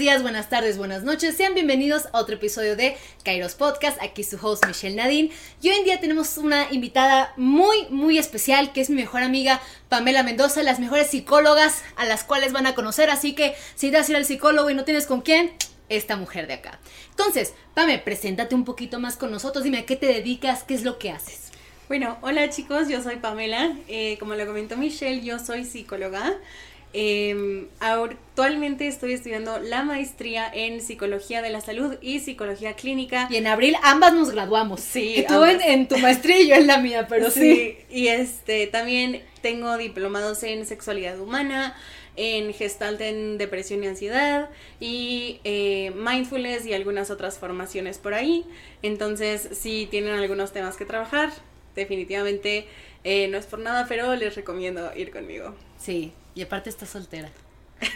días, buenas tardes, buenas noches. Sean bienvenidos a otro episodio de Kairos Podcast. Aquí su host Michelle Nadine. Y hoy en día tenemos una invitada muy, muy especial que es mi mejor amiga Pamela Mendoza, las mejores psicólogas a las cuales van a conocer. Así que si a ir al psicólogo y no tienes con quién, esta mujer de acá. Entonces, Pame, preséntate un poquito más con nosotros. Dime a qué te dedicas, qué es lo que haces. Bueno, hola chicos, yo soy Pamela. Eh, como lo comentó Michelle, yo soy psicóloga. Eh, actualmente estoy estudiando la maestría en psicología de la salud y psicología clínica. Y en abril ambas nos graduamos. Sí, tú en, en, tu maestría y yo en la mía, pero sí. sí. Y este también tengo diplomados en sexualidad humana, en gestalt en depresión y ansiedad y eh, mindfulness y algunas otras formaciones por ahí. Entonces, si tienen algunos temas que trabajar, definitivamente eh, no es por nada, pero les recomiendo ir conmigo. Sí, y aparte está soltera.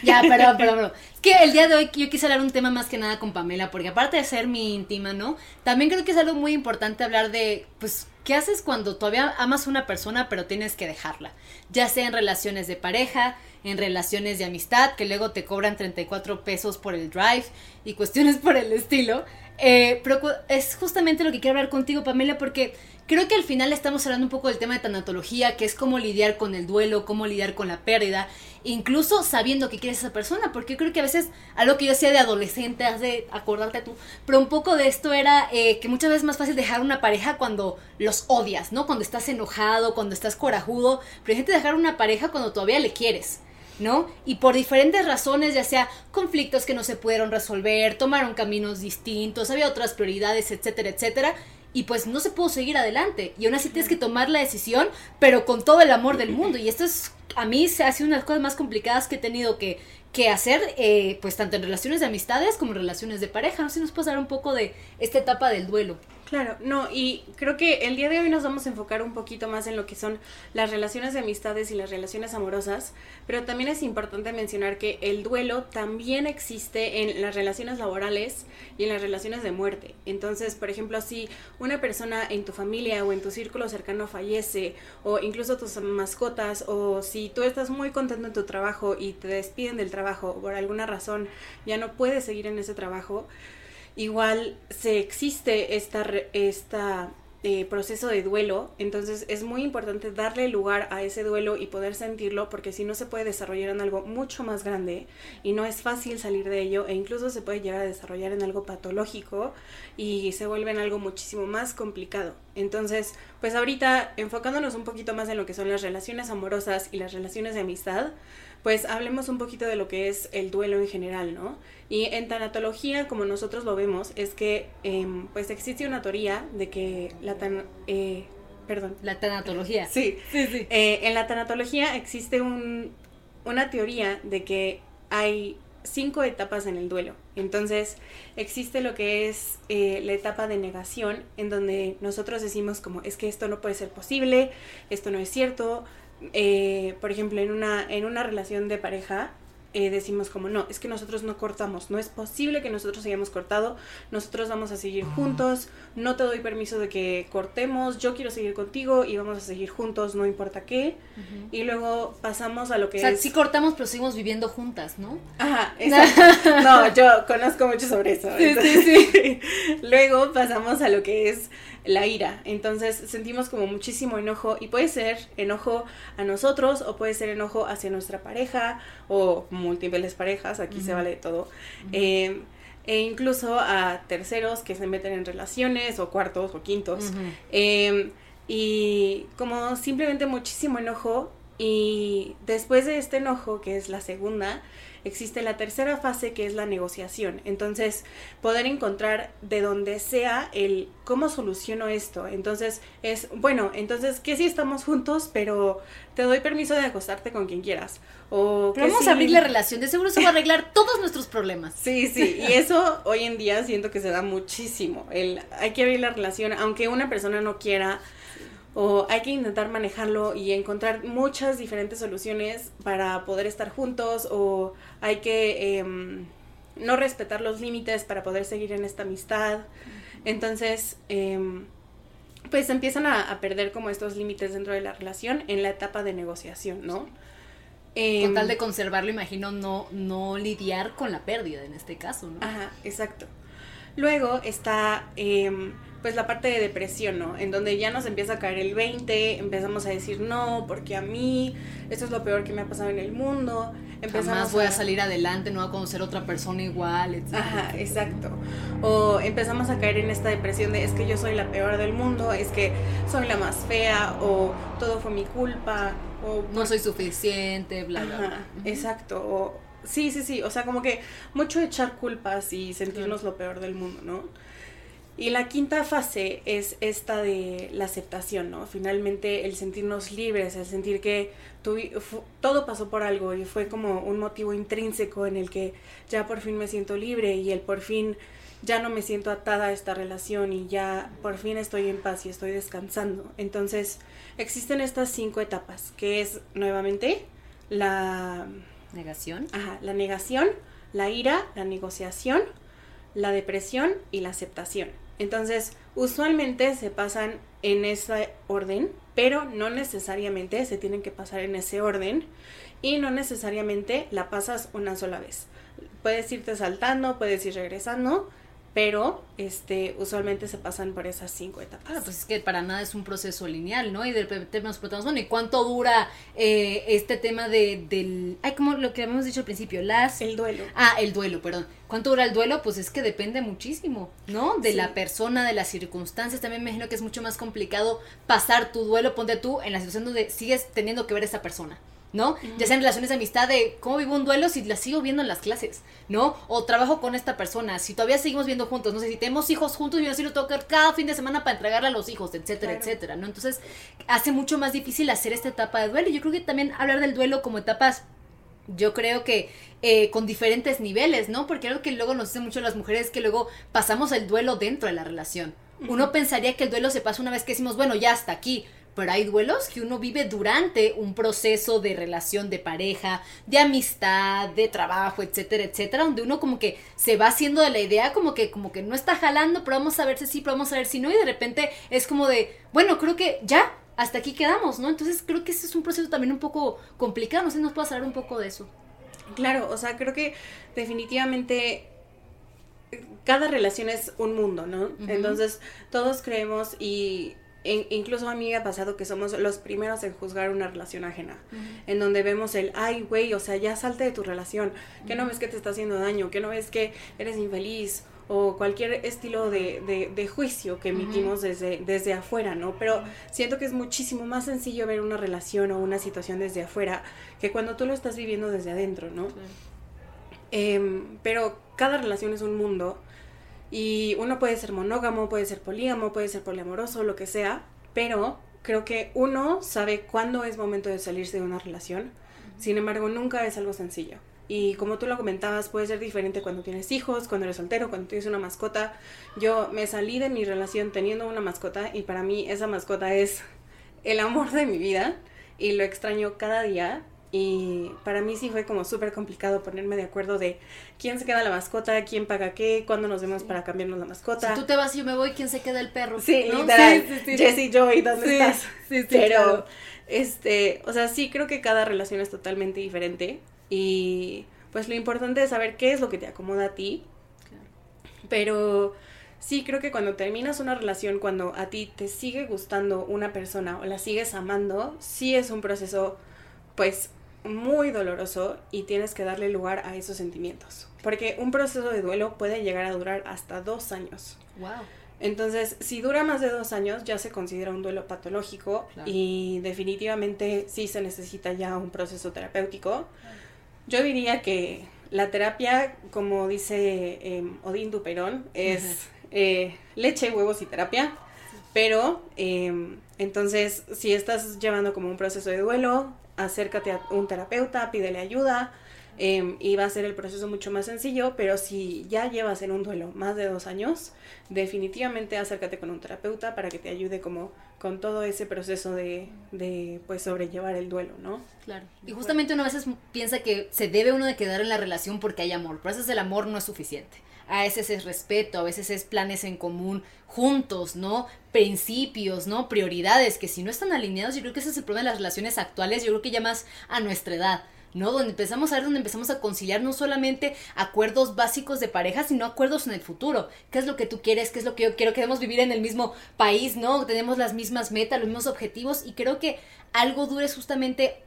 Ya, pero, pero, pero. Que el día de hoy yo quise hablar un tema más que nada con Pamela, porque aparte de ser mi íntima, ¿no? También creo que es algo muy importante hablar de, pues, ¿qué haces cuando todavía amas a una persona, pero tienes que dejarla? Ya sea en relaciones de pareja, en relaciones de amistad, que luego te cobran 34 pesos por el drive y cuestiones por el estilo. Eh, pero es justamente lo que quiero hablar contigo, Pamela, porque Creo que al final estamos hablando un poco del tema de tanatología, que es cómo lidiar con el duelo, cómo lidiar con la pérdida, incluso sabiendo que quieres a esa persona, porque creo que a veces algo que yo hacía de adolescente, has de acordarte tú, pero un poco de esto era eh, que muchas veces es más fácil dejar una pareja cuando los odias, ¿no? Cuando estás enojado, cuando estás corajudo, pero hay gente dejar una pareja cuando todavía le quieres. ¿no? Y por diferentes razones, ya sea conflictos que no se pudieron resolver, tomaron caminos distintos, había otras prioridades, etcétera, etcétera, y pues no se pudo seguir adelante. Y aún así tienes que tomar la decisión, pero con todo el amor del mundo. Y esto es, a mí se ha sido una de las cosas más complicadas que he tenido que, que hacer, eh, pues tanto en relaciones de amistades como en relaciones de pareja. No sé si nos puedes hablar un poco de esta etapa del duelo. Claro, no, y creo que el día de hoy nos vamos a enfocar un poquito más en lo que son las relaciones de amistades y las relaciones amorosas, pero también es importante mencionar que el duelo también existe en las relaciones laborales y en las relaciones de muerte. Entonces, por ejemplo, si una persona en tu familia o en tu círculo cercano fallece, o incluso tus mascotas, o si tú estás muy contento en tu trabajo y te despiden del trabajo por alguna razón, ya no puedes seguir en ese trabajo, igual se existe esta, esta eh, proceso de duelo, entonces es muy importante darle lugar a ese duelo y poder sentirlo porque si no se puede desarrollar en algo mucho más grande y no es fácil salir de ello e incluso se puede llegar a desarrollar en algo patológico y se vuelve en algo muchísimo más complicado. Entonces, pues ahorita enfocándonos un poquito más en lo que son las relaciones amorosas y las relaciones de amistad, pues hablemos un poquito de lo que es el duelo en general, ¿no? Y en tanatología, como nosotros lo vemos, es que em, pues existe una teoría de que la tan... Eh, perdón. La tanatología. Sí, sí, sí. Eh, en la tanatología existe un, una teoría de que hay cinco etapas en el duelo. Entonces, existe lo que es eh, la etapa de negación, en donde nosotros decimos como, es que esto no puede ser posible, esto no es cierto, eh, por ejemplo, en una, en una relación de pareja, eh, decimos como no, es que nosotros no cortamos, no es posible que nosotros hayamos cortado, nosotros vamos a seguir juntos, no te doy permiso de que cortemos, yo quiero seguir contigo y vamos a seguir juntos, no importa qué. Y luego pasamos a lo que o sea, sí cortamos, pero seguimos viviendo juntas, ¿no? Ajá, exacto. no, yo conozco mucho sobre eso. Sí, sí, sí. luego pasamos a lo que es la ira. Entonces sentimos como muchísimo enojo y puede ser enojo a nosotros o puede ser enojo hacia nuestra pareja o múltiples parejas, aquí se vale de todo. Eh, e incluso a terceros que se meten en relaciones o cuartos o quintos. Eh, y como simplemente muchísimo enojo y después de este enojo, que es la segunda, existe la tercera fase que es la negociación. Entonces, poder encontrar de donde sea el cómo soluciono esto. Entonces, es, bueno, entonces, que si estamos juntos, pero te doy permiso de acostarte con quien quieras. O vamos a abrir la relación, de seguro se va a arreglar todos nuestros problemas. Sí, sí, y eso hoy en día siento que se da muchísimo. El, hay que abrir la relación, aunque una persona no quiera o hay que intentar manejarlo y encontrar muchas diferentes soluciones para poder estar juntos o hay que em, no respetar los límites para poder seguir en esta amistad. Entonces, em, pues empiezan a, a, perder como estos límites dentro de la relación en la etapa de negociación, ¿no? con tal de conservarlo, imagino, no, no lidiar con la pérdida en este caso, ¿no? Ajá, exacto. Luego está em, pues la parte de depresión, ¿no? En donde ya nos empieza a caer el 20, empezamos a decir no, porque a mí esto es lo peor que me ha pasado en el mundo. Empezamos Jamás voy a... salir adelante, no voy a conocer otra persona igual, etc. Ajá, exacto. O empezamos a caer en esta depresión de es que yo soy la peor del mundo, es que soy la más fea, o todo fue mi culpa, o... No soy suficiente, bla, bla, bla. Exacto. O, sí, sí, sí. O sea, como que mucho echar culpas y sentirnos lo peor del mundo, ¿no? Y la quinta fase es esta de la aceptación, ¿no? Finalmente el sentirnos libres, el sentir que todo pasó por algo y fue como un motivo intrínseco en el que ya por fin me siento libre y el por fin ya no me siento atada a esta relación y ya por fin estoy en paz y estoy descansando. Entonces existen estas cinco etapas, que es nuevamente la negación. Ajá, la negación, la ira, la negociación, la depresión y la aceptación. Entonces, usualmente se pasan en ese orden, pero no necesariamente se tienen que pasar en ese orden y no necesariamente la pasas una sola vez. Puedes irte saltando, puedes ir regresando, pero este usualmente se pasan por esas cinco etapas. Claro, pues es que para nada es un proceso lineal, ¿no? Y de repente nos preguntamos, bueno, ¿y cuánto dura eh, este tema de, del... Ay, como lo que habíamos dicho al principio, las... El duelo. Ah, el duelo, perdón. ¿Cuánto dura el duelo? Pues es que depende muchísimo, ¿no? De la persona, de las circunstancias. También me imagino que es mucho más complicado pasar tu duelo, ponte tú en la situación donde sigues teniendo que ver a esa persona. ¿No? Ya sea en relaciones de amistad de cómo vivo un duelo si la sigo viendo en las clases, ¿no? O trabajo con esta persona, si todavía seguimos viendo juntos, no sé, si tenemos hijos juntos yo así lo tengo que cada fin de semana para entregarle a los hijos, etcétera, etcétera, ¿no? Entonces hace mucho más difícil hacer esta etapa de duelo. Y yo creo que también hablar del duelo como etapas yo creo que eh, con diferentes niveles, ¿no? Porque algo que luego nos dice mucho las mujeres es que luego pasamos el duelo dentro de la relación. Uno pensaría que el duelo se pasa una vez que decimos, bueno, ya hasta aquí pero hay duelos que uno vive durante un proceso de relación de pareja, de amistad, de trabajo, etcétera, etcétera, donde uno como que se va haciendo de la idea como que como que no está jalando, pero vamos a ver si sí, pero vamos a ver si no y de repente es como de, bueno, creo que ya hasta aquí quedamos, ¿no? Entonces creo que ese es un proceso también un poco complicado, no sé, nos puede hablar un poco de eso. Claro, o sea, creo que definitivamente cada relación es un mundo, ¿no? Entonces, todos creemos y incluso a mí me ha pasado que somos los primeros en juzgar una relación ajena, en donde vemos el, ay, güey, o sea, ya salte de tu relación, que no ves que te está haciendo daño, que no ves que eres infeliz, o cualquier estilo de, de, juicio que emitimos desde, desde afuera, ¿no? Pero siento que es muchísimo más sencillo ver una relación o una situación desde afuera que cuando tú lo estás viviendo desde adentro, ¿no? Em, pero cada relación es un mundo y uno puede ser monógamo, puede ser polígamo, puede ser poliamoroso, lo que sea, pero creo que uno sabe cuándo es momento de salirse de una relación. Sin embargo, nunca es algo sencillo. Y como tú lo comentabas, puede ser diferente cuando tienes hijos, cuando eres soltero, cuando tienes una mascota. Yo me salí de mi relación teniendo una mascota y para mí esa mascota es el amor de mi vida y lo extraño cada día y para mí sí fue como súper complicado ponerme de acuerdo de quién se queda la mascota, quién paga qué, cuándo nos vemos para cambiarnos la mascota. Si tú te vas y yo me voy, ¿quién se queda el perro? Sí, ¿no? literal. Sí, Jessie, Joey, ¿dónde estás? Sí, sí, Pero, este, o sea, sí creo que cada relación es totalmente diferente. Y pues lo importante es saber qué es lo que te acomoda a ti. Claro. Pero sí creo que cuando terminas una relación, cuando a ti te sigue gustando una persona o la sigues amando, sí es un proceso, pues muy doloroso y tienes que darle lugar a esos sentimientos. Porque un proceso de duelo puede llegar a durar hasta dos años. Wow. Entonces, si dura más de dos años, ya se considera un duelo patológico y definitivamente sí se necesita ya un proceso terapéutico. Yo diría que la terapia, como dice eh, Odín Duperón, es eh, leche, huevos y terapia. Pero, em, entonces, si estás llevando como un proceso de duelo, acércate a un terapeuta, pídele ayuda em, y va a ser el proceso mucho más sencillo, pero si ya llevas en un duelo más de dos años, definitivamente acércate con un terapeuta para que te ayude como con todo ese proceso de, de pues sobrellevar el duelo, ¿no? Claro. Y justamente uno a veces piensa que se debe uno de quedar en la relación porque hay amor, pero a veces el amor no es suficiente a veces es respeto, a veces es planes en común juntos, ¿no? Principios, ¿no? Prioridades que si no están alineados, yo creo que ese es el problema de las relaciones actuales, yo creo que ya más a nuestra edad. ¿no? Donde empezamos a ver, donde empezamos a conciliar no solamente acuerdos básicos de pareja, sino acuerdos en el futuro. ¿Qué es lo que tú quieres? ¿Qué es lo que yo quiero? Queremos vivir en el mismo país, ¿no? Tenemos las mismas metas, los mismos objetivos y creo que algo duro es justamente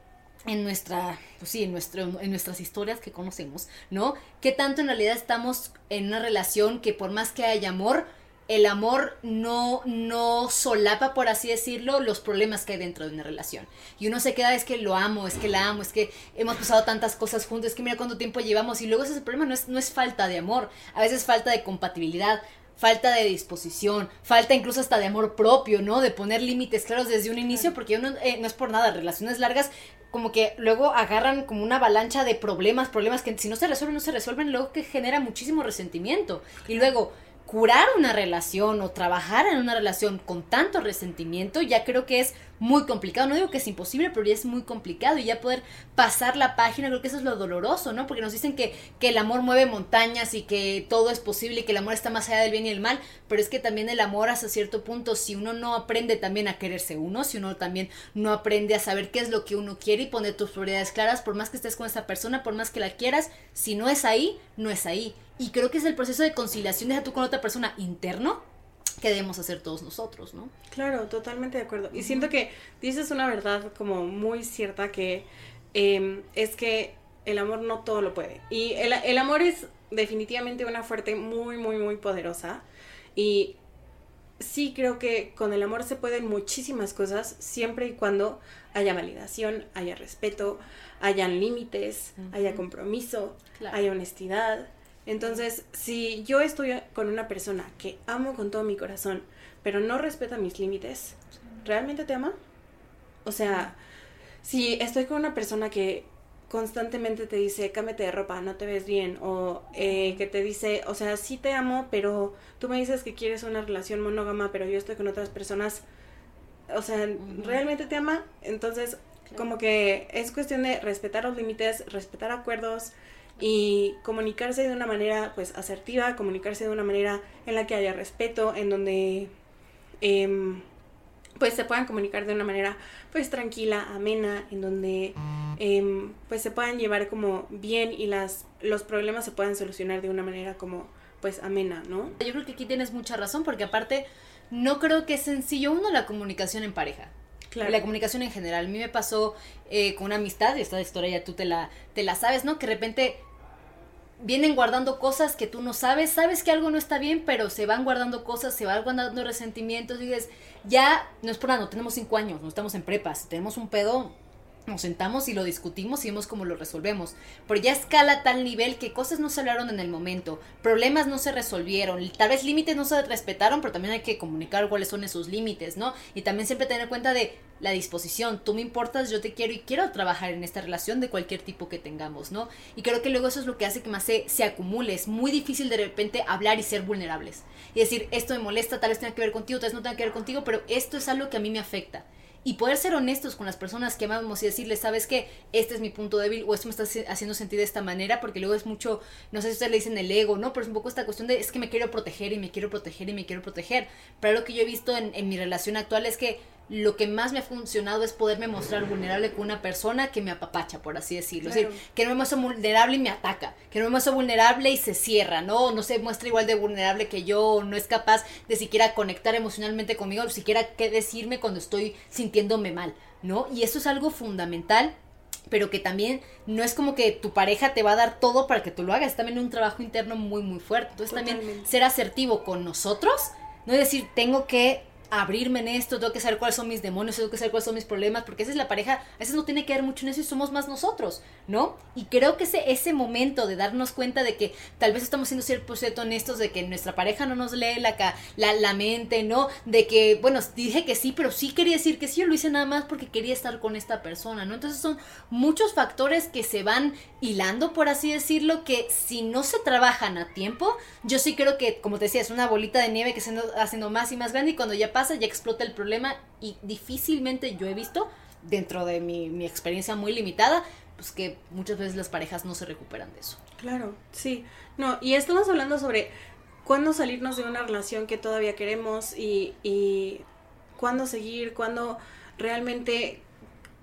en nuestra, pues sí, en, nuestro, en nuestras historias que conocemos, ¿no? ¿Qué tanto en realidad estamos en una relación que por más que haya amor, el amor no, no solapa, por así decirlo, los problemas que hay dentro de una relación. Y uno se queda, es que lo amo, es que la amo, es que hemos pasado tantas cosas juntos, es que mira cuánto tiempo llevamos. Y luego ese problema no es, no es falta de amor, a veces falta de compatibilidad, falta de disposición, falta incluso hasta de amor propio, ¿no? De poner límites claros desde un inicio, porque uno, eh, no es por nada, relaciones largas como que luego agarran como una avalancha de problemas, problemas que si no se resuelven, no se resuelven, luego que genera muchísimo resentimiento. Y luego curar una relación o trabajar en una relación con tanto resentimiento, ya creo que es muy complicado. No digo que es imposible, pero ya es muy complicado. Y ya poder pasar la página, creo que eso es lo doloroso, ¿no? Porque nos dicen que, que el amor mueve montañas y que todo es posible y que el amor está más allá del bien y el mal. Pero es que también el amor hasta cierto punto, si uno no aprende también a quererse uno, si uno también no aprende a saber qué es lo que uno quiere y poner tus prioridades claras, por más que estés con esa persona, por más que la quieras, si no es ahí, no es ahí. Y creo que es el proceso de conciliación de tú con otra persona interno que debemos hacer todos nosotros, ¿no? Claro, totalmente de acuerdo. Y siento que dices una verdad como muy cierta que em, es que el amor no todo lo puede. Y el, el amor es definitivamente una fuerte muy, muy, muy poderosa. Y sí creo que con el amor se pueden muchísimas cosas siempre y cuando haya validación, haya respeto, hayan límites, haya compromiso, haya honestidad, entonces, si yo estoy con una persona que amo con todo mi corazón, pero no respeta mis límites, ¿realmente te ama? O sea, si estoy con una persona que constantemente te dice, cámete de ropa, no te ves bien, o eh, que te dice, o sea, sí te amo, pero tú me dices que quieres una relación monógama, pero yo estoy con otras personas, o sea, ¿realmente te ama? Entonces, como que es cuestión de respetar los límites, respetar acuerdos, y comunicarse de una manera pues asertiva, comunicarse de una manera en la que haya respeto, en donde em, pues se puedan comunicar de una manera pues tranquila, amena, en donde em, pues se puedan llevar como bien y las los problemas se puedan solucionar de una manera como pues amena, ¿no? Yo creo que aquí tienes mucha razón porque aparte no creo que es sencillo uno la comunicación en pareja. Claro. La comunicación en general. A mí me pasó eh, con una amistad, y esta historia ya tú te la, te la sabes, ¿no? Que de repente vienen guardando cosas que tú no sabes, sabes que algo no está bien, pero se van guardando cosas, se van guardando resentimientos, y dices, ya, no es por nada, no tenemos cinco años, no estamos en prepas, tenemos un pedo, nos sentamos y lo discutimos y vemos cómo lo resolvemos. Pero ya escala a tal nivel que cosas no se hablaron en el momento, problemas no se resolvieron, tal vez límites no se respetaron, pero también hay que comunicar cuáles son esos límites, ¿no? Y también siempre tener cuenta de la disposición, tú me importas, yo te quiero y quiero trabajar en esta relación de cualquier tipo que tengamos, ¿no? Y creo que luego eso es lo que hace que más se, se acumule, es muy difícil de repente hablar y ser vulnerables. Y decir, esto me molesta, tal vez tenga que ver contigo, tal vez no tenga que ver contigo, pero esto es algo que a mí me afecta y poder ser honestos con las personas que amamos y decirles, sabes que este es mi punto débil o esto me está haciendo sentir de esta manera, porque luego es mucho, no sé si ustedes le dicen el ego, ¿no? Pero es un poco esta cuestión de es que me quiero proteger y me quiero proteger y me quiero proteger. Pero lo que yo he visto en, en mi relación actual es que lo que más me ha funcionado es poderme mostrar vulnerable con una persona que me apapacha, por así decirlo. Es decir, que no me muestra vulnerable y me ataca, que no me muestra vulnerable y se cierra, ¿no? No se muestra igual de vulnerable que yo, no es capaz de siquiera conectar emocionalmente conmigo, o siquiera qué decirme cuando estoy sintiéndome mal, ¿no? Y eso es algo fundamental pero que también no es como que tu pareja te va a dar todo para que tú lo hagas, es también un trabajo interno muy muy fuerte. Entonces también ser asertivo con nosotros, no es decir, tengo que abrirme en esto, tengo que saber cuáles son mis demonios, tengo que saber cuáles son mis problemas, porque esa es la pareja, a veces no tiene que ver mucho en eso y somos más nosotros, ¿no? Y creo que ese, ese momento de darnos cuenta de que tal vez estamos siendo cierto honestos, de que nuestra pareja no nos lee la, la, la mente, ¿no? De que, bueno, dije que sí, pero sí quería decir que sí, yo lo hice nada más porque quería estar con esta persona, ¿no? Entonces son muchos factores que se van hilando, por así decirlo, que si no se trabajan a tiempo, yo sí creo que, como te decía, es una bolita de nieve que se está haciendo más y más grande y cuando ya pasa, ya explota el problema y difícilmente yo he visto, dentro de mi, mi experiencia muy limitada, pues que muchas veces las parejas no se recuperan de eso. Claro, sí. No, y estamos hablando sobre cuándo salirnos de una relación que todavía queremos y, y cuándo seguir, cuándo realmente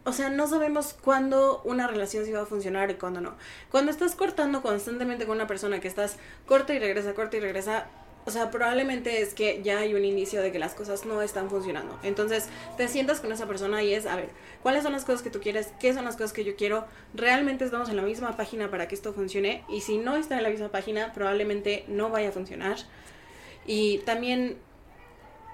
o sea, no sabemos cuándo una relación sí va a funcionar y cuándo no. Cuando estás cortando constantemente con una persona que estás corta y regresa, corta y regresa, o sea, probablemente es que ya hay un inicio de que las cosas no están funcionando. Entonces, te sientas con esa persona y es, a ver, ¿cuáles son las cosas que tú quieres? ¿Qué son las cosas que yo quiero? ¿Realmente estamos en la misma página para que esto funcione? Y si no está en la misma página, probablemente no vaya a funcionar. Y también,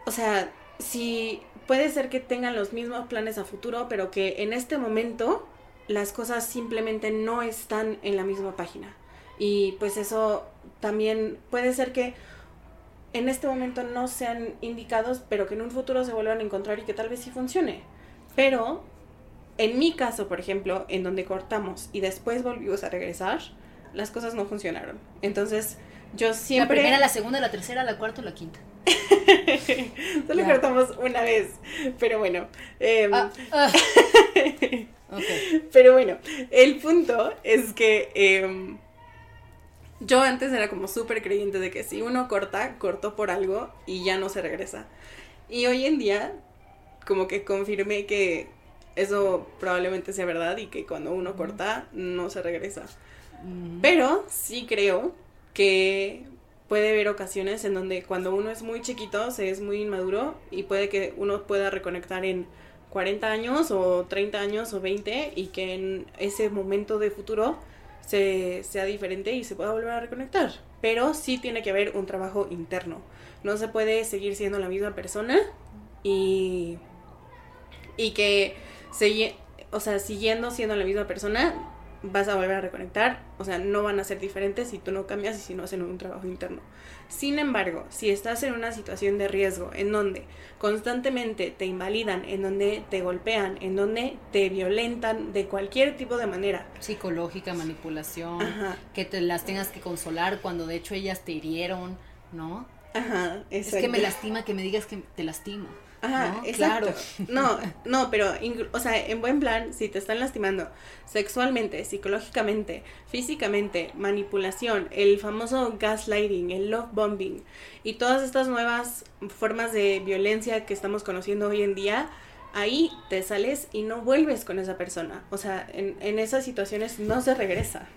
o sea, si puede ser que tengan los mismos planes a futuro, pero que en este momento las cosas simplemente no están en la misma página. Y pues eso también puede ser que en este momento no sean indicados, pero que en un futuro se vuelvan a encontrar y que tal vez sí funcione. Pero en mi caso, por ejemplo, en donde cortamos y después volvimos a regresar, las cosas no funcionaron. Entonces, yo siempre... La primera, la segunda, la tercera, la cuarta o la quinta. Solo cortamos una vez, pero bueno. Em, ah, ah. Pero bueno, el punto es que em, yo antes era como súper creyente de que si uno corta, cortó por algo y ya no se regresa. Y hoy en día, como que confirmé que eso probablemente sea verdad y que cuando uno corta, no se regresa. Pero sí creo que puede haber ocasiones en donde cuando uno es muy chiquito, se es muy inmaduro y puede que uno pueda reconectar en 40 años o 30 años o 20 y que en ese momento de futuro se, sea diferente y se pueda volver a reconectar. Pero sí tiene que haber un trabajo interno. No se puede seguir siendo la misma persona y, y que, o sea, siguiendo siendo la misma persona, vas a volver a reconectar, o sea, no van a ser diferentes si tú no cambias y si no hacen un trabajo interno. Sin embargo, si estás en una situación de riesgo en donde constantemente te invalidan, en donde te golpean, en donde te violentan de cualquier tipo de manera, psicológica, manipulación, que te las tengas que consolar cuando de hecho ellas te hirieron, ¿no? Ajá, Es que me lastima que me digas que te lastimo. Ajá, exacto. No, no, pero, o sea, en buen plan, si te están lastimando sexualmente, psicológicamente, físicamente, manipulación, el famoso gaslighting, el love bombing y todas estas nuevas formas de violencia que estamos conociendo hoy en día, ahí te sales y no vuelves con esa persona. O sea, en, en esas situaciones no se regresa.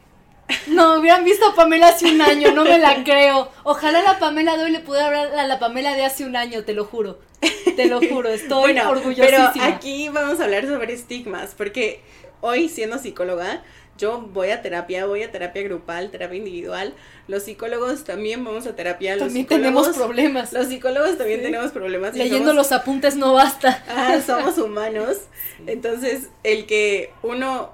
No, hubieran visto a Pamela hace un año, no me la creo. Ojalá la Pamela de hoy le pudiera hablar a la Pamela de hace un año, te lo juro. Te lo juro, estoy bueno, orgullosísima. Pero aquí vamos a hablar sobre estigmas, porque hoy siendo psicóloga, yo voy a terapia, voy a terapia grupal, terapia individual. Los psicólogos también vamos a terapia. Los también tenemos problemas. Los psicólogos también tenemos problemas. Leyendo los apuntes no basta. Ah, somos humanos. Entonces, el que uno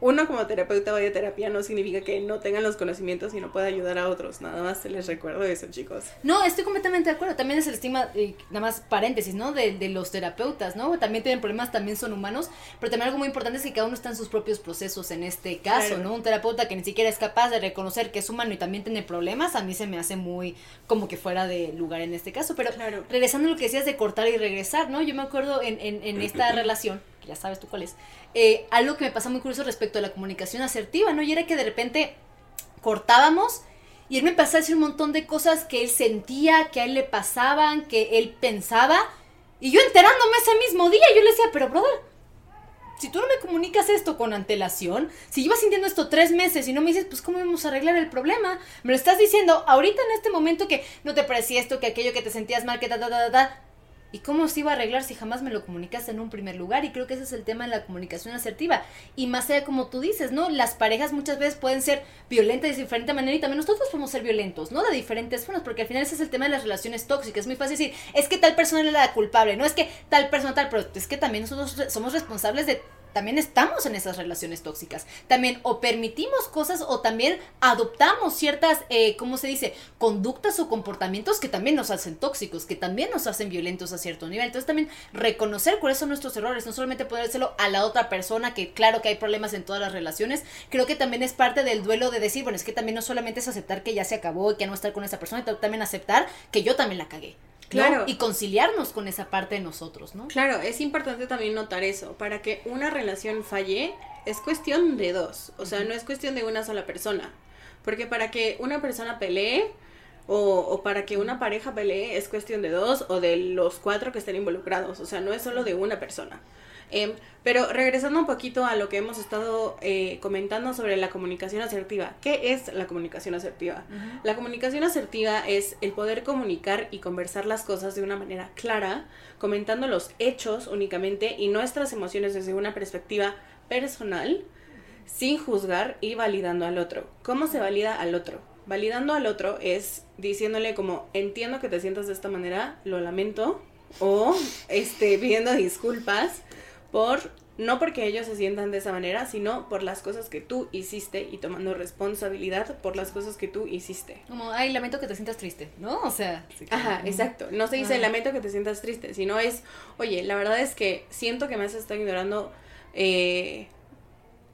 uno como terapeuta vaya a terapia no significa que no tengan los conocimientos y no pueda ayudar a otros. Nada más les recuerdo eso, chicos. No, estoy completamente de acuerdo. También es el estigma, eh, nada más paréntesis, ¿no? De, de, los terapeutas, ¿no? También tienen problemas, también son humanos. Pero también algo muy importante es que cada uno está en sus propios procesos en este caso, ¿no? Un terapeuta que ni siquiera es capaz de reconocer que es humano y también tiene problemas, a mí se me hace muy como que fuera de lugar en este caso. Pero regresando a lo que decías de cortar y regresar, ¿no? Yo me acuerdo en, en, en esta relación ya sabes tú cuál es, eh, algo que me pasa muy curioso respecto a la comunicación asertiva, ¿no? Y era que de repente cortábamos y él me empezó a decir un montón de cosas que él sentía, que a él le pasaban, que él pensaba. Y yo enterándome ese mismo día, yo le decía, pero brother, si tú no me comunicas esto con antelación, si llevas sintiendo esto tres meses y no me dices, pues cómo vamos a arreglar el problema, me lo estás diciendo ahorita en este momento que no te parecía esto, que aquello, que te sentías mal, que ta, ta, ta, ta, ¿Y cómo se iba a arreglar si jamás me lo comunicaste en un primer lugar? Y creo que ese es el tema de la comunicación asertiva. Y más allá, como tú dices, ¿no? Las parejas muchas veces pueden ser violentas de diferente manera y también nosotros podemos ser violentos, ¿no? De diferentes formas, porque al final ese es el tema de las relaciones tóxicas. Es muy fácil decir, es que tal persona es la culpable, no es que tal persona tal, pero es que también nosotros somos responsables de también estamos en esas relaciones tóxicas. También o permitimos cosas o también adoptamos ciertas, eh, ¿cómo se dice? Conductas o comportamientos que también nos hacen tóxicos, que también nos hacen violentos a cierto nivel. Entonces también reconocer cuáles son nuestros errores, no solamente ponérselo a la otra persona, que claro que hay problemas en todas las relaciones, creo que también es parte del duelo de decir, bueno, es que también no solamente es aceptar que ya se acabó y que no estar con esa persona, también aceptar que yo también la cagué. Claro. Y conciliarnos con esa parte de nosotros, ¿no? Claro, es importante también notar eso. Para que una relación falle, es cuestión de dos. O sea, no es cuestión de una sola persona. Porque para que una persona pelee, O, para que una pareja pelee es cuestión de dos o de los cuatro que estén involucrados. O sea, no es solo de una persona. Em, pero regresando un poquito a lo que hemos estado eh, comentando sobre la comunicación asertiva. ¿Qué es la comunicación asertiva? La comunicación asertiva es el poder comunicar y conversar las cosas de una manera clara, comentando los hechos únicamente y nuestras emociones desde una perspectiva personal, sin juzgar y validando al otro. ¿Cómo se valida al otro? Validando al otro es diciéndole como entiendo que te sientas de esta manera, lo lamento, o este pidiendo disculpas por no porque ellos se sientan de esa manera, sino por las cosas que tú hiciste y tomando responsabilidad por las cosas que tú hiciste. Como, ay, lamento que te sientas triste, ¿no? O sea. Ajá, exacto. No se dice lamento que te sientas triste, sino es, oye, la verdad es que siento que me has estado ignorando eh,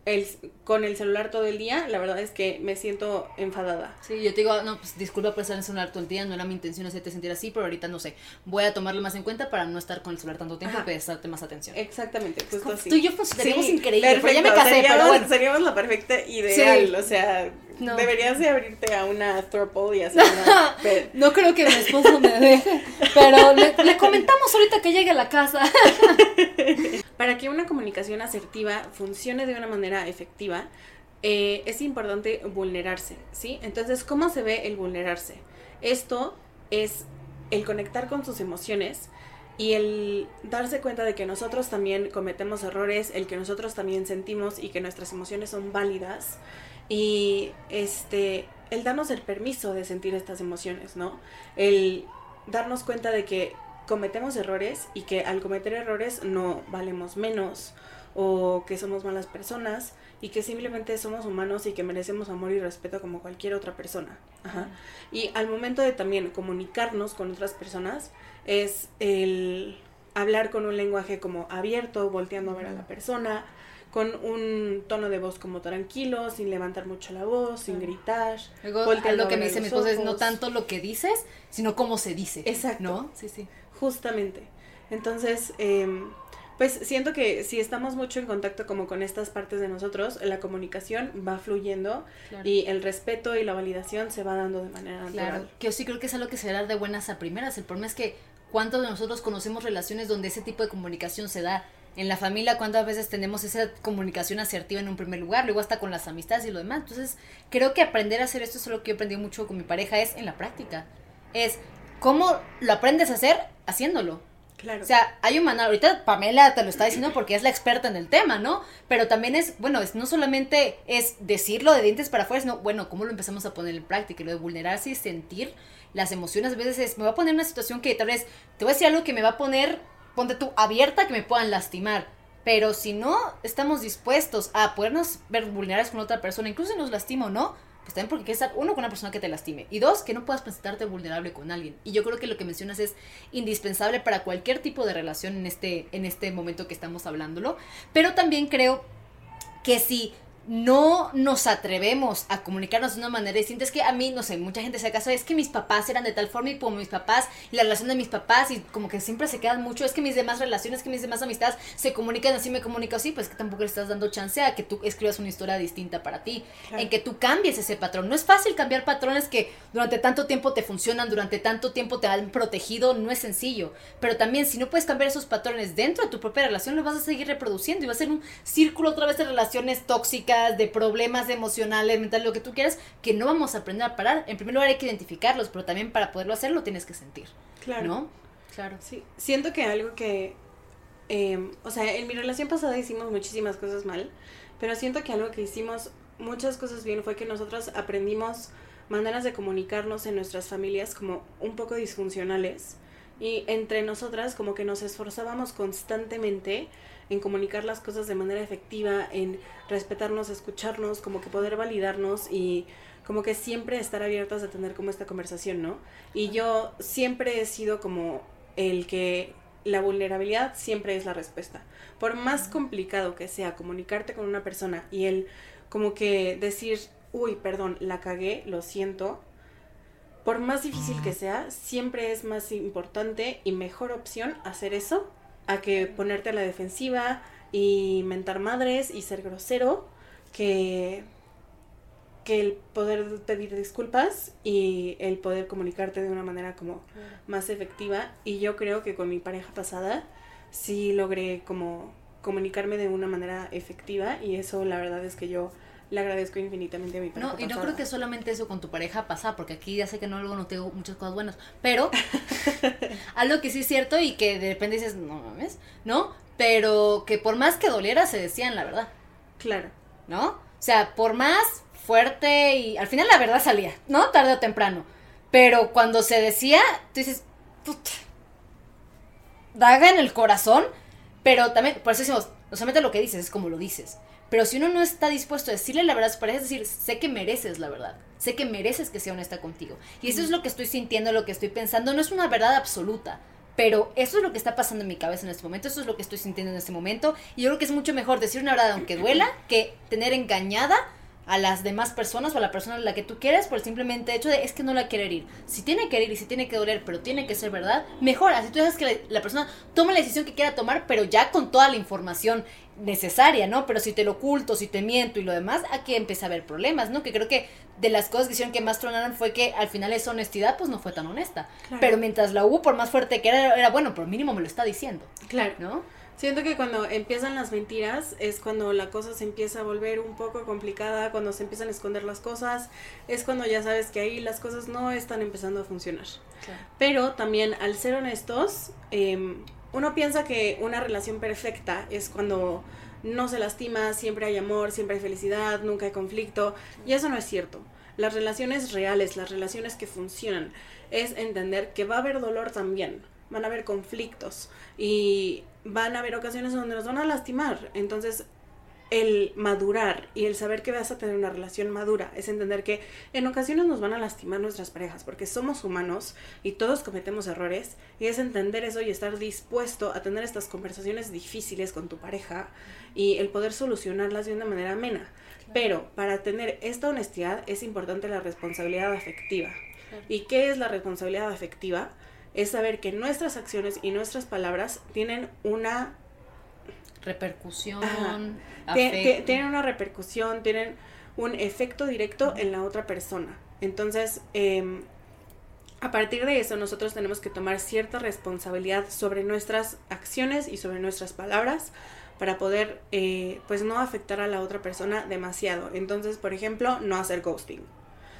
el, con el celular todo el día, la verdad es que me siento enfadada. Sí, yo te digo, no, pues disculpa por estar en el celular todo el día, no era mi intención hacerte sentir así, pero ahorita no sé, voy a tomarlo más en cuenta para no estar con el celular tanto tiempo y prestarte más atención. Exactamente, justo así. Tú y yo funcionaríamos increíble, pero ya me casé, seríamos, pero bueno. Seríamos la perfecta ideal, o sea, deberías de abrirte a una throuple y hacer una... no creo que mi esposo me deje, pero le, le comentamos ahorita que llegue a la casa. Para que una comunicación asertiva funcione de una manera efectiva, eh, es importante vulnerarse, ¿sí? Entonces, ¿cómo se ve el vulnerarse? Esto es el conectar con sus emociones y el darse cuenta de que nosotros también cometemos errores, el que nosotros también sentimos y que nuestras emociones son válidas y este el darnos el permiso de sentir estas emociones, ¿no? El darnos cuenta de que cometemos errores y que al cometer errores no valemos menos o que somos malas personas y que simplemente somos humanos y que merecemos amor y respeto como cualquier otra persona. Ajá. Y al momento de también comunicarnos con otras personas es el hablar con un lenguaje como abierto, volteando a ver a la persona, con un tono de voz como tranquilo, sin levantar mucho la voz, sin gritar. Luego, lo que me dice mi esposa es no tanto lo que dices, sino cómo se dice. Exacto. ¿No? Sí, sí. Justamente. Entonces, em, pues siento que si estamos mucho en contacto como con estas partes de nosotros, la comunicación va fluyendo y el respeto y la validación se va dando de manera natural. Claro, que yo sí creo que es algo que se da de buenas a primeras. El problema es que cuántos de nosotros conocemos relaciones donde ese tipo de comunicación se da. En la familia, cuántas veces tenemos esa comunicación asertiva en un primer lugar, luego hasta con las amistades y lo demás. Entonces, creo que aprender a hacer esto es lo que he aprendido mucho con mi pareja, es en la práctica. Es cómo lo aprendes a hacer haciéndolo. Claro. O sea, hay un manual, ahorita Pamela te lo está diciendo porque es la experta en el tema, ¿no? Pero también es, bueno, es no solamente es decirlo de dientes para afuera, sino, bueno, cómo lo empezamos a poner en práctica, lo de vulnerarse y sentir las emociones, a veces es, me va a poner en una situación que tal vez, te voy a decir algo que me va a poner, ponte tú, abierta, que me puedan lastimar. Pero si no estamos dispuestos a podernos ver vulnerables con otra persona, incluso si nos lastima o no, pues también porque quieres estar, uno, con una persona que te lastime, y dos, que no puedas presentarte vulnerable con alguien. Y yo creo que lo que mencionas es indispensable para cualquier tipo de relación en este, en este momento que estamos hablándolo, pero también creo que si no nos atrevemos a comunicarnos de una manera distinta. Es que a mí, no sé, mucha gente se casa, es que mis papás eran de tal forma y como mis papás, y la relación de mis papás, y como que siempre se quedan mucho, es que mis demás relaciones, que mis demás amistades se comunican así, me comunico así, pues que tampoco le estás dando chance a que tú escribas una historia distinta para ti, en que tú cambies ese patrón. No es fácil cambiar patrones que durante tanto tiempo te funcionan, durante tanto tiempo te han protegido, no es sencillo. Pero también, si no puedes cambiar esos patrones dentro de tu propia relación, lo vas a seguir reproduciendo y va a ser un círculo otra vez de relaciones tóxicas de problemas emocionales, mentales, lo que tú quieras, que no vamos a aprender a parar. En primer lugar hay que identificarlos, pero también para poderlo hacer lo tienes que sentir. Claro. ¿No? Claro. Sí. Siento que algo que, em, o sea, en mi relación pasada hicimos muchísimas cosas mal, pero siento que algo que hicimos muchas cosas bien fue que nosotros aprendimos maneras de comunicarnos en nuestras familias como un poco disfuncionales y entre nosotras como que nos esforzábamos constantemente en comunicar las cosas de manera efectiva, en respetarnos, escucharnos, como que poder validarnos y como que siempre estar abiertas a tener como esta conversación, ¿no? Y yo siempre he sido como el que la vulnerabilidad siempre es la respuesta. Por más complicado que sea comunicarte con una persona y el como que decir, uy, perdón, la cagué, lo siento, por más difícil que sea, siempre es más importante y mejor opción hacer eso a que ponerte a la defensiva y mentar madres y ser grosero que que el poder pedir disculpas y el poder comunicarte de una manera como más efectiva. Y yo creo que con mi pareja pasada sí logré como comunicarme de una manera efectiva y eso la verdad es que yo le agradezco infinitamente a mi pareja. No, y no creo que solamente eso con tu pareja pasada, porque aquí ya sé que no luego no tengo muchas cosas buenas, pero algo que sí es cierto y que de repente dices, no mames, ¿no? Pero que por más que doliera se decían la verdad. Claro. ¿No? O sea, por más fuerte y al final la verdad salía, ¿no? Tarde o temprano. Pero cuando se decía, tú dices, puta, daga en el corazón, pero también, por eso decimos, no solamente lo que dices, es como lo dices. Pero si uno no está dispuesto a decirle la verdad a su decir, sé que mereces la verdad, sé que mereces que sea honesta contigo. Y eso es lo que estoy sintiendo, lo que estoy pensando, no es una verdad absoluta, pero eso es lo que está pasando en mi cabeza en este momento, eso es lo que estoy sintiendo en este momento. Y yo creo que es mucho mejor decir una verdad aunque duela que tener engañada a las demás personas o a la persona a la que tú quieres por el simplemente hecho de es que no la quiere herir. Si tiene que herir y si tiene que doler, pero tiene que ser verdad, mejor. Así tú dejas que la, persona tome la decisión que quiera tomar, pero ya con toda la información necesaria, ¿no? Pero si te lo oculto, si te miento y lo demás, aquí empieza a haber problemas, ¿no? Que creo que de las cosas que hicieron que más tronaron fue que al final esa honestidad pues no fue tan honesta. Pero mientras la hubo, por más fuerte que era, era bueno, por mínimo me lo está diciendo. Claro. ¿No? Siento que cuando empiezan las mentiras es cuando la cosa se empieza a volver un poco complicada, cuando se empiezan a esconder las cosas, es cuando ya sabes que ahí las cosas no están empezando a funcionar. Pero también al ser honestos, em, uno piensa que una relación perfecta es cuando no se lastima, siempre hay amor, siempre hay felicidad, nunca hay conflicto, y eso no es cierto. Las relaciones reales, las relaciones que funcionan, es entender que va a haber dolor también, van a haber conflictos y van a haber ocasiones donde nos van a lastimar. Entonces, el madurar y el saber que vas a tener una relación madura es entender que en ocasiones nos van a lastimar nuestras parejas porque somos humanos y todos cometemos errores y es entender eso y estar dispuesto a tener estas conversaciones difíciles con tu pareja y el poder solucionarlas de una manera amena. Pero para tener esta honestidad es importante la responsabilidad afectiva. ¿Y qué es la responsabilidad afectiva? es saber que nuestras acciones y nuestras palabras tienen una repercusión, tienen una repercusión, tienen un efecto directo en la otra persona. Entonces, em, a partir de eso, nosotros tenemos que tomar cierta responsabilidad sobre nuestras acciones y sobre nuestras palabras para poder, eh, pues, no afectar a la otra persona demasiado. Entonces, por ejemplo, no hacer ghosting.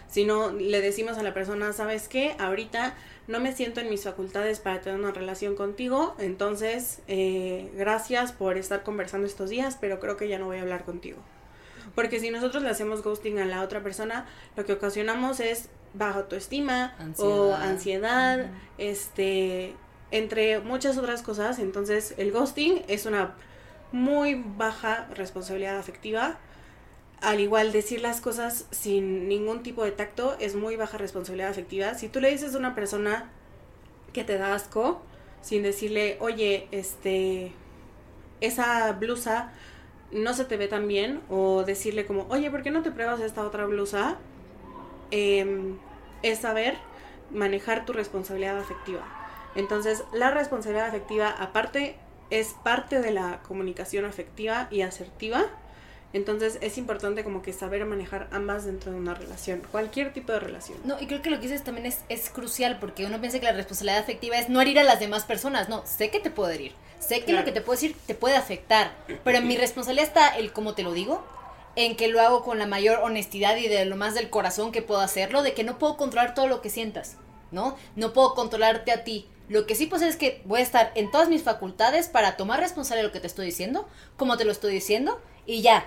Si no le decimos a la persona, ¿sabes qué? Ahorita no me siento en mis facultades para tener una relación contigo, entonces eh, gracias por estar conversando estos días, pero creo que ya no voy a hablar contigo. Porque si nosotros le hacemos ghosting a la otra persona, lo que ocasionamos es baja autoestima o ansiedad, este, entre muchas otras cosas. Entonces el ghosting es una muy baja responsabilidad afectiva al igual decir las cosas sin ningún tipo de tacto es muy baja responsabilidad afectiva. Si tú le dices a una persona que te da asco, sin decirle, oye, este, esa blusa no se te ve tan bien, o decirle como, oye, ¿por qué no te pruebas esta otra blusa? Em, es saber manejar tu responsabilidad afectiva. Entonces, la responsabilidad afectiva, aparte, es parte de la comunicación afectiva y asertiva entonces es importante como que saber manejar ambas dentro de una relación, cualquier tipo de relación. No, y creo que lo que dices también es, es crucial porque uno piensa que la responsabilidad afectiva es no herir a las demás personas. No, sé que te puedo herir, sé que lo que te puedo decir te puede afectar, pero en mi responsabilidad está el cómo te lo digo, en que lo hago con la mayor honestidad y de lo más del corazón que puedo hacerlo, de que no puedo controlar todo lo que sientas, ¿no? No puedo controlarte a ti. Lo que sí hacer es que voy a estar en todas mis facultades para tomar responsabilidad de lo que te estoy diciendo, como te lo estoy diciendo, y ya,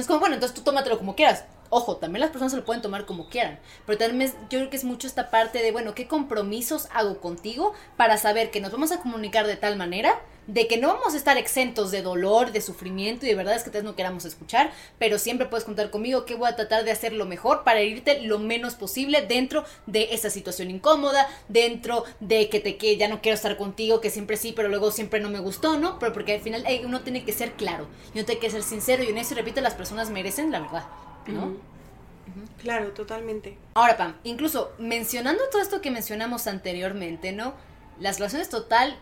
es como, bueno, entonces tú tómatelo como quieras. Ojo, también las personas se lo pueden tomar como quieran. Pero también yo creo que es mucho esta parte de, bueno, ¿qué compromisos hago contigo para saber que nos vamos a comunicar de tal manera de que no vamos a estar exentos de dolor, de sufrimiento y de verdad es que tal no queramos escuchar, pero siempre puedes contar conmigo que voy a tratar de hacer lo mejor para herirte lo menos posible dentro de esa situación incómoda, dentro de que te que ya no quiero estar contigo, que siempre sí, pero luego siempre no me gustó, ¿no? Pero porque al final uno tiene que ser claro, uno tiene que ser sincero y honesto y repito, las personas merecen la verdad, ¿no? Claro, totalmente. Ahora, Pam, incluso mencionando todo esto que mencionamos anteriormente, ¿no? Las relaciones total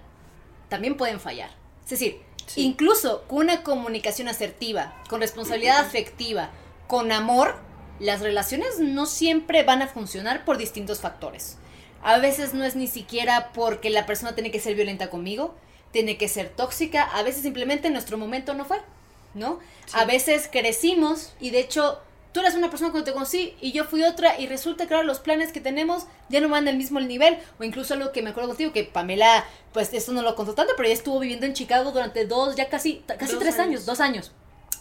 también pueden fallar. Es decir, incluso con una comunicación asertiva, con responsabilidad afectiva, con amor, las relaciones no siempre van a funcionar por distintos factores. A veces no es ni siquiera porque la persona tiene que ser violenta conmigo, tiene que ser tóxica, a veces simplemente nuestro momento no fue, ¿no? A veces crecimos y de hecho tú eras una persona cuando te conocí y yo fui otra y resulta que ahora los planes que tenemos ya no van al mismo nivel. O incluso algo que me acuerdo contigo que Pamela pues esto no lo contó tanto pero ella estuvo viviendo en Chicago durante dos ya casi casi tres años. dos años.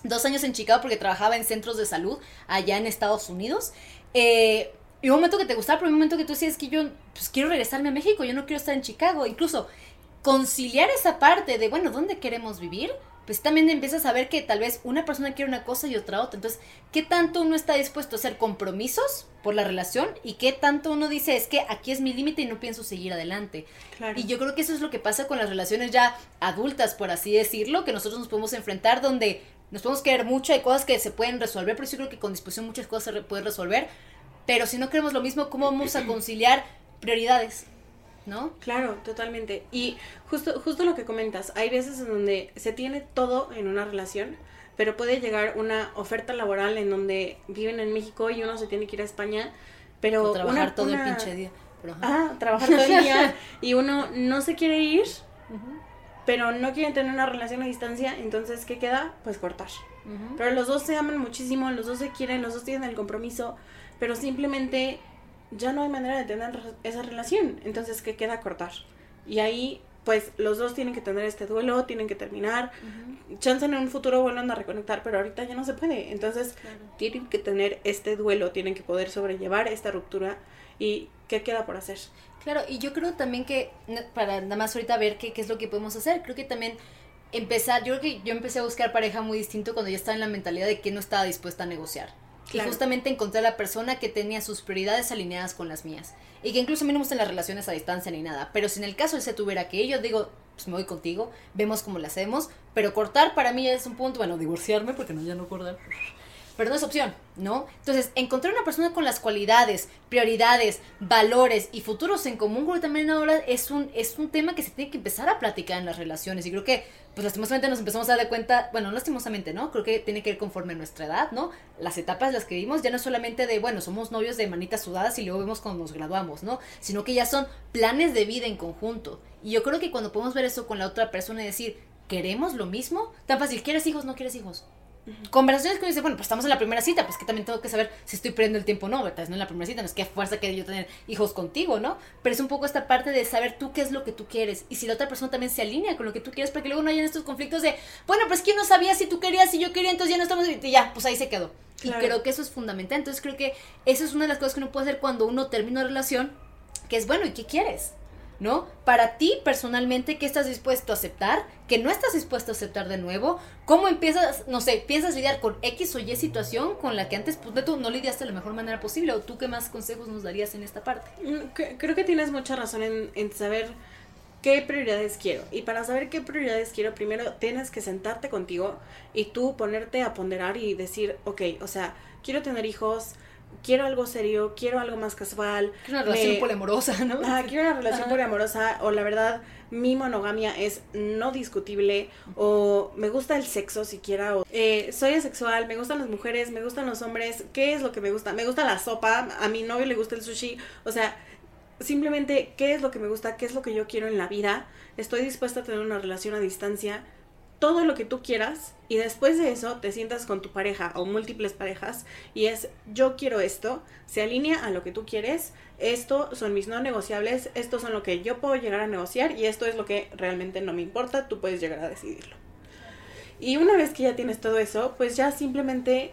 Dos años en Chicago porque trabajaba en centros de salud allá en Estados Unidos. Eh, y un momento que te gustaba pero un momento que tú decías que yo pues quiero regresarme a México yo no quiero estar en Chicago. Incluso conciliar esa parte de bueno dónde queremos vivir pues también empiezas a ver que tal vez una persona quiere una cosa y otra otra. Entonces, ¿qué tanto uno está dispuesto a hacer compromisos por la relación y qué tanto uno dice es que aquí es mi límite y no pienso seguir adelante? Y yo creo que eso es lo que pasa con las relaciones ya adultas, por así decirlo, que nosotros nos podemos enfrentar donde nos podemos querer mucho, hay cosas que se pueden resolver, pero yo creo que con disposición muchas cosas se pueden resolver. Pero si no queremos lo mismo, ¿cómo vamos a conciliar prioridades? ¿No? Claro, totalmente. Y justo, justo lo que comentas, hay veces en donde se tiene todo en una relación, pero puede llegar una oferta laboral en donde viven en México y uno se tiene que ir a España, pero... trabajar todo el pinche día. ah, trabajar todo el día y uno no se quiere ir, pero no quieren tener una relación a distancia, entonces, ¿qué queda? Pues cortar. Pero los dos se aman muchísimo, los dos se quieren, los dos tienen el compromiso, pero simplemente ya no hay manera de tener esa relación. Entonces, ¿qué queda cortar? Y ahí, pues, los dos tienen que tener este duelo, tienen que terminar. Chance en un futuro vuelvan a reconectar, pero ahorita ya no se puede. Entonces, tienen que tener este duelo, tienen que poder sobrellevar esta ruptura. ¿Y qué queda por hacer? Claro, y yo creo también que, para nada más ahorita ver qué, qué es lo que podemos hacer, creo que también empezar, yo creo que yo empecé a buscar pareja muy distinto cuando ya estaba en la mentalidad de que no estaba dispuesta a negociar. Y justamente encontré a la persona que tenía sus prioridades alineadas con las mías. Y que incluso a mí no me gustan las relaciones a distancia ni nada. Pero si en el caso él se tuviera que ir, yo digo, pues me voy contigo, vemos cómo lo hacemos. Pero cortar para mí es un punto, bueno, divorciarme, porque no, ya no acordar pero no es opción, ¿no? Entonces, encontrar una persona con las cualidades, prioridades, valores y futuros en común, creo que también ahora es un, es un tema que se tiene que empezar a platicar en las relaciones. Y creo que, pues lastimosamente nos empezamos a dar cuenta, bueno, lastimosamente, ¿no? Creo que tiene que ir conforme a nuestra edad, ¿no? Las etapas las que vivimos ya no es solamente de, bueno, somos novios de manitas sudadas y luego vemos cuando nos graduamos, ¿no? Sino que ya son planes de vida en conjunto. Y yo creo que cuando podemos ver eso con la otra persona y decir, ¿queremos lo mismo? Tan fácil, ¿quieres hijos? No quieres hijos Conversaciones que uno dice, bueno, pues estamos en la primera cita, pues que también tengo que saber si estoy perdiendo el tiempo o no, ¿verdad? No en la primera cita, no es que fuerza que yo tener hijos contigo, ¿no? Pero es un poco esta parte de saber tú qué es lo que tú quieres y si la otra persona también se alinea con lo que tú quieres, para que luego no haya estos conflictos de, bueno, pues que no sabía si tú querías, si yo quería, entonces ya no estamos, y ya, pues ahí se quedó. Y creo que eso es fundamental. Entonces creo que eso es una de las cosas que uno puede hacer cuando uno termina una relación, que es, bueno, ¿y qué quieres? ¿No? Para ti personalmente, ¿qué estás dispuesto a aceptar? ¿Qué no estás dispuesto a aceptar de nuevo? ¿Cómo empiezas, no sé, piensas lidiar con X o Y situación con la que antes pues, tú no lidiaste de la mejor manera posible? ¿O tú qué más consejos nos darías en esta parte? Mm, creo que tienes mucha razón en, en saber qué prioridades quiero. Y para saber qué prioridades quiero, primero tienes que sentarte contigo y tú ponerte a ponderar y decir, ok, o sea, quiero tener hijos, quiero algo serio, quiero algo más casual. Quiero una relación poliamorosa, ¿no? Ah, quiero una relación poliamorosa o la verdad mi monogamia es no discutible o me gusta el sexo siquiera o eh, soy asexual, me gustan las mujeres, me gustan los hombres, ¿qué es lo que me gusta? Me gusta la sopa, a mi novio le gusta el sushi, o sea, simplemente qué es lo que me gusta, qué es lo que yo quiero en la vida, estoy dispuesta a tener una relación a distancia, todo lo que tú quieras y después de eso te sientas con tu pareja o múltiples parejas y es yo quiero esto, se alinea a lo que tú quieres, esto son mis no negociables, esto son lo que yo puedo llegar a negociar y esto es lo que realmente no me importa, tú puedes llegar a decidirlo. Y una vez que ya tienes todo eso, pues ya simplemente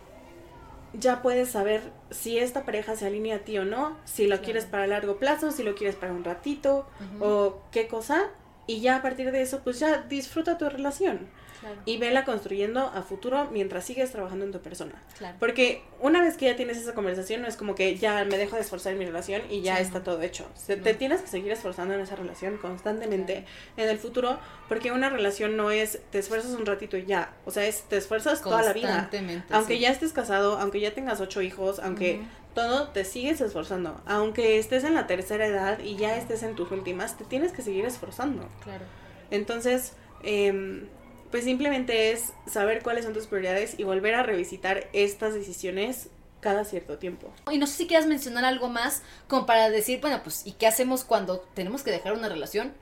ya puedes saber si esta pareja se alinea a ti o no, si lo quieres para largo plazo, si lo quieres para un ratito o qué cosa. Y ya a partir de eso, pues ya disfruta tu relación y vela construyendo a futuro mientras sigues trabajando en tu persona. Porque una vez que ya tienes esa conversación, no es como que ya me dejo de esforzar en mi relación y ya está todo hecho. Te tienes que seguir esforzando en esa relación constantemente en el futuro, porque una relación no es te esfuerzas un ratito y ya. O sea, es te esfuerzas toda la vida. Aunque ya estés casado, aunque ya tengas ocho hijos, aunque todo te sigues esforzando. Aunque estés en la tercera edad y ya estés en tus últimas, te tienes que seguir esforzando. Claro. Entonces, eh, pues simplemente es saber cuáles son tus prioridades y volver a revisitar estas decisiones cada cierto tiempo. Y no sé si quieras mencionar algo más como para decir, bueno, pues, ¿y qué hacemos cuando tenemos que dejar una relación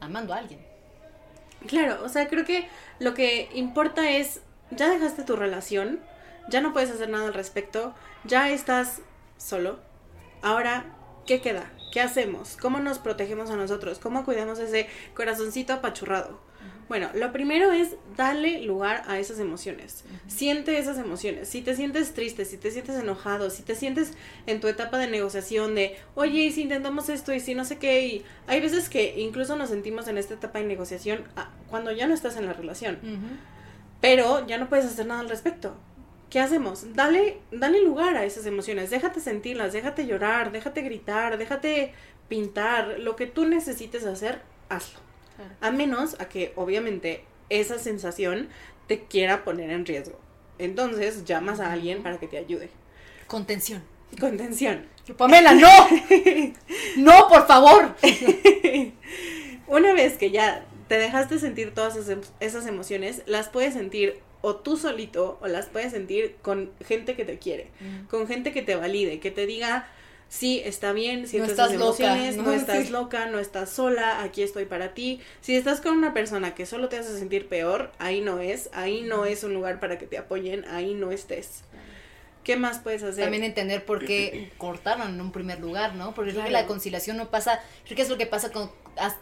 amando a alguien? Claro, o sea, creo que lo que importa es, ya dejaste tu relación, ya no puedes hacer nada al respecto, ya estás solo. Ahora, ¿qué queda? ¿Qué hacemos? ¿Cómo nos protegemos a nosotros? ¿Cómo cuidamos ese corazoncito apachurrado? Bueno, lo primero es darle lugar a esas emociones. Siente esas emociones. Si te sientes triste, si te sientes enojado, si te sientes en tu etapa de negociación de, oye, y si intentamos esto y si no sé qué, y hay veces que incluso nos sentimos en esta etapa de negociación ah, cuando ya no estás en la relación. Pero ya no puedes hacer nada al respecto. ¿Qué hacemos? Dale, dale lugar a esas emociones. Déjate sentirlas, déjate llorar, déjate gritar, déjate pintar. Lo que tú necesites hacer, hazlo. A menos a que obviamente esa sensación te quiera poner en riesgo. Entonces llamas a alguien para que te ayude. Contención. Contención. Pamela, no. no, por favor. Una vez que ya te dejaste sentir todas esas emociones, las puedes sentir o tú solito o las puedes sentir con gente que te quiere, con gente que te valide, que te diga, sí, está bien, si no estás emociones, ¿no? estás loca, no estás sola, aquí estoy para ti. Si estás con una persona que solo te hace sentir peor, ahí no es, ahí no es un lugar para que te apoyen, ahí no estés. ¿Qué más puedes hacer? También entender por qué cortaron en un primer lugar, ¿no? Porque creo que la conciliación no pasa, creo que es lo que pasa cuando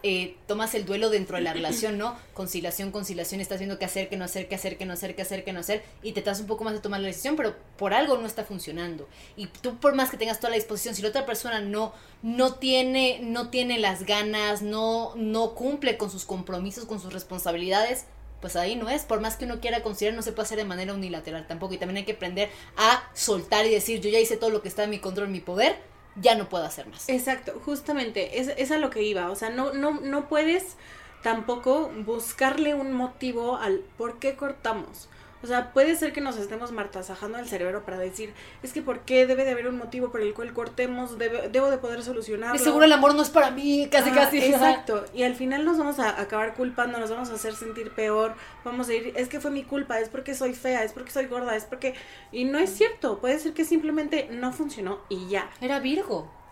eh, tomas el duelo dentro de la relación, ¿no? Conciliación, conciliación, estás viendo qué hacer, qué no hacer, qué hacer, qué no hacer, qué hacer, qué no hacer, y te das un poco más de tomar la decisión, pero por algo no está funcionando. Y tú por más que tengas toda la disposición, si la otra persona no, no tiene, no tiene las ganas, no, no cumple con sus compromisos, con sus responsabilidades, pues ahí no es. Por más que uno quiera considerar, no se puede hacer de manera unilateral tampoco. Y también hay que aprender a soltar y decir, yo ya hice todo lo que está en mi control, en mi poder, ya no puedo hacer más. Exacto, justamente, es, es a lo que iba. O sea, no, no, no puedes tampoco buscarle un motivo al por qué cortamos. O sea, puede ser que nos estemos martasajando el cerebro para decir, es que ¿por qué debe de haber un motivo por el cual cortemos? debo de poder solucionarlo. Y seguro el amor no es para mí, casi casi. Exacto. Y al final nos vamos a acabar culpando, nos vamos a hacer sentir peor. Vamos a ir, es que fue mi culpa, es porque soy fea, es porque soy gorda, es porque... Y no es cierto, puede ser que simplemente no funcionó y ya. Era Virgo.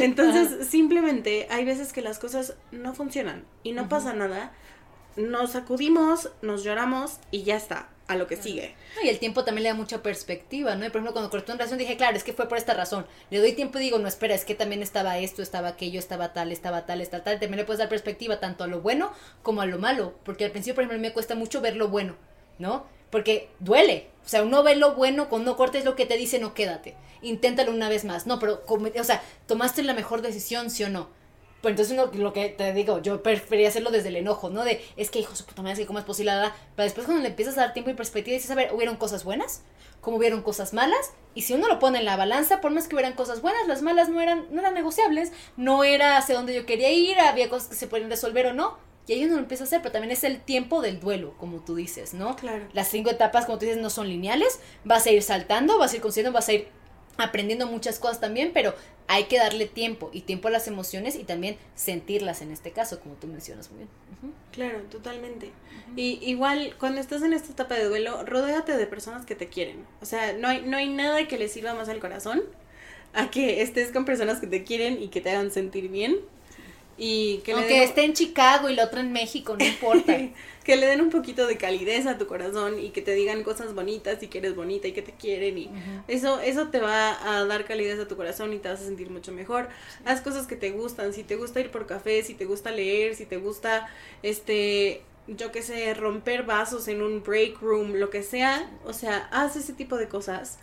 Entonces, simplemente hay veces que las cosas no funcionan y no pasa nada nos sacudimos, nos lloramos y ya está, a lo que sigue. Y el tiempo también le da mucha perspectiva, ¿no? por ejemplo, cuando cortó una relación dije, claro, es que fue por esta razón. Le doy tiempo y digo, no, espera, es que también estaba esto, estaba aquello, estaba tal, estaba tal, estaba tal. También le puedes dar perspectiva tanto a lo bueno como a lo malo. Porque al principio, por ejemplo, me cuesta mucho ver lo bueno, ¿no? Porque duele. O sea, uno ve lo bueno, cuando cortes lo que te dice, no quédate. Inténtalo una vez más. No, pero, o sea, ¿tomaste la mejor decisión, sí o no? Pues entonces uno, lo que te digo, yo prefería hacerlo desde el enojo, ¿no? De, es que hijo su puta madre, ¿cómo es posible? Pero después cuando le empiezas a dar tiempo y perspectiva, dices, a ver, hubieron cosas buenas, como hubieron cosas malas, y si uno lo pone en la balanza, por más que hubieran cosas buenas, las malas no eran, no eran negociables, no era hacia donde yo quería ir, había cosas que se podían resolver o no, y ahí uno lo empieza a hacer, pero también es el tiempo del duelo, como tú dices, ¿no? Claro. Las cinco etapas, como tú dices, no son lineales, vas a ir saltando, vas a ir consciente, vas a ir aprendiendo muchas cosas también, pero hay que darle tiempo y tiempo a las emociones y también sentirlas en este caso, como tú mencionas muy bien. Claro, totalmente. Y igual, cuando estás en esta etapa de duelo, rodéate de personas que te quieren. O sea, no hay, no hay nada que le sirva más al corazón a que estés con personas que te quieren y que te hagan sentir bien y que Aunque esté en Chicago y la otra en México, no importa. que le den un poquito de calidez a tu corazón y que te digan cosas bonitas y que eres bonita y que te quieren y eso eso te va a dar calidez a tu corazón y te vas a sentir mucho mejor. Haz cosas que te gustan, si te gusta ir por café, si te gusta leer, si te gusta este yo qué sé, romper vasos en un break room, lo que sea, o sea, haz ese tipo de cosas.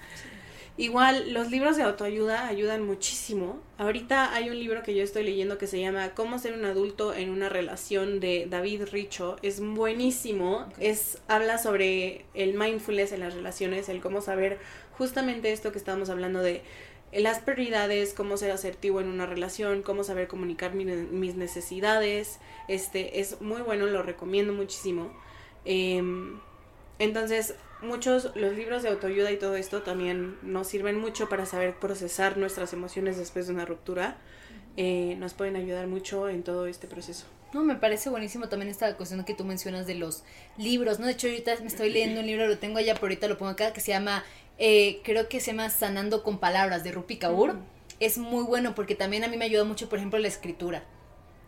Igual, los libros de autoayuda ayudan muchísimo. Ahorita hay un libro que yo estoy leyendo que se llama Cómo ser un adulto en una relación de David Richo. Es buenísimo. Es habla sobre el mindfulness en las relaciones, el cómo saber justamente esto que estábamos hablando de las prioridades, cómo ser asertivo en una relación, cómo saber comunicar mis necesidades. Este es muy bueno, lo recomiendo muchísimo. Em, entonces, muchos, los libros de autoayuda y todo esto también nos sirven mucho para saber procesar nuestras emociones después de una ruptura. Eh, nos pueden ayudar mucho en todo este proceso. No, me parece buenísimo también esta cuestión que tú mencionas de los libros, ¿no? De hecho, ahorita me estoy leyendo un libro, lo tengo allá, pero ahorita lo pongo acá, que se llama eh, creo que se llama Sanando con Palabras de Rupi Kaur. Es muy bueno porque también a mí me ayuda mucho, por ejemplo, la escritura.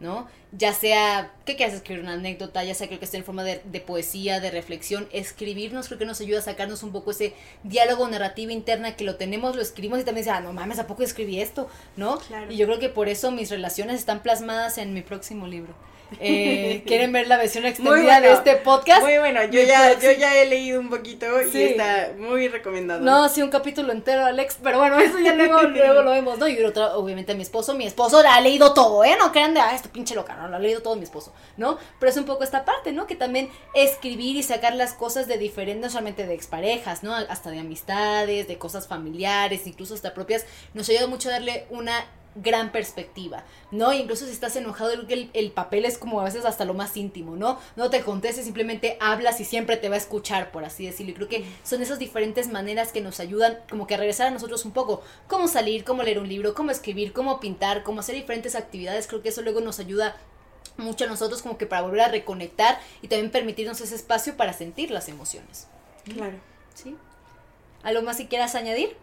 ¿No? Ya sea que quieras escribir una anécdota, ya sea creo que esté en forma de, poesía, de reflexión, escribirnos creo que nos ayuda a sacarnos un poco ese diálogo narrativo interna que lo tenemos, lo escribimos y también dice, ah, no mames, ¿a poco escribí esto? ¿No? Y yo creo que por eso mis relaciones están plasmadas en mi próximo libro. Eh, ¿Quieren ver la versión extendida de este podcast? Muy bueno, yo ya, yo ya he leído un poquito y está muy recomendado. No, sí, un capítulo entero, Alex, pero bueno, eso ya luego, luego lo vemos, ¿no? Y otra, obviamente mi esposo, mi esposo ha leído todo, ¿eh? No crean de, ah, esto pinche loca, no, lo ha leído todo mi esposo, ¿no? Pero es un poco esta parte, ¿no? Que también escribir y sacar las cosas de diferentes, no solamente de exparejas, ¿no? Hasta de amistades, de cosas familiares, incluso hasta propias, nos ayuda mucho a darle una gran perspectiva, ¿no? incluso si estás enojado, el, el papel es como a veces hasta lo más íntimo, ¿no? No te contestes, simplemente hablas y siempre te va a escuchar, por así decirlo. Y creo que son esas diferentes maneras que nos ayudan como que a regresar a nosotros un poco. Cómo salir, cómo leer un libro, cómo escribir, cómo pintar, cómo hacer diferentes actividades. Creo que eso luego nos ayuda mucho a nosotros como que para volver a reconectar y también permitirnos ese espacio para sentir las emociones. Claro. ¿Sí? ¿Algo más si quieras añadir?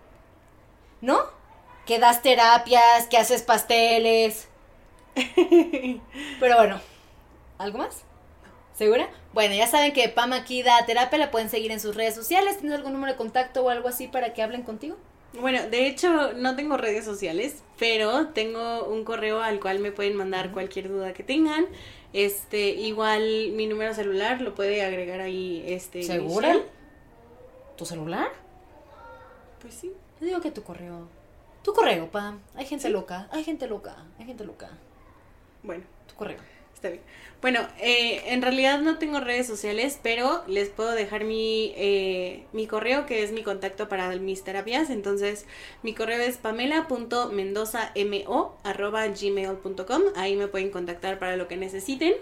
¿No? Que das terapias, que haces pasteles. Pero bueno, ¿algo más? ¿Segura? Bueno, ya saben que Pam aquí da terapia, la pueden seguir en sus redes sociales. ¿Tienes algún número de contacto o algo así para que hablen contigo? Bueno, de hecho no tengo redes sociales, pero tengo un correo al cual me pueden mandar cualquier duda que tengan. Este, igual mi número celular lo puede agregar ahí este ¿Segura? ¿Tu celular? Pues sí. Yo digo que tu correo. Tu correo, Pam. Hay gente loca, hay gente loca, hay gente loca. Bueno. Tu correo. Está bien. Bueno, eh, en realidad no tengo redes sociales, pero les puedo dejar mi, eh, mi correo, que es mi contacto para mis terapias. Entonces, mi correo es pamela.mendozamo.gmail.com. Ahí me pueden contactar para lo que necesiten.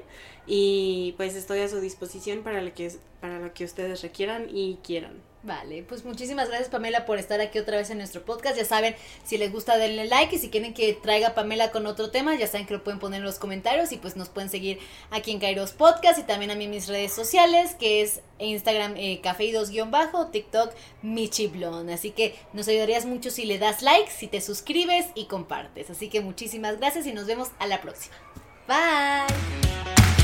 Y pues estoy a su disposición para lo que, para lo que ustedes requieran y quieran. Vale, pues muchísimas gracias Pamela por estar aquí otra vez en nuestro podcast. Ya saben, si les gusta denle like y si quieren que traiga Pamela con otro tema, ya saben que lo pueden poner en los comentarios y pues nos pueden seguir aquí en Kairos Podcast y también a mí en mis redes sociales, que es Instagram eh, bajo TikTok Michiblon. Así que nos ayudarías mucho si le das like, si te suscribes y compartes. Así que muchísimas gracias y nos vemos a la próxima. Bye.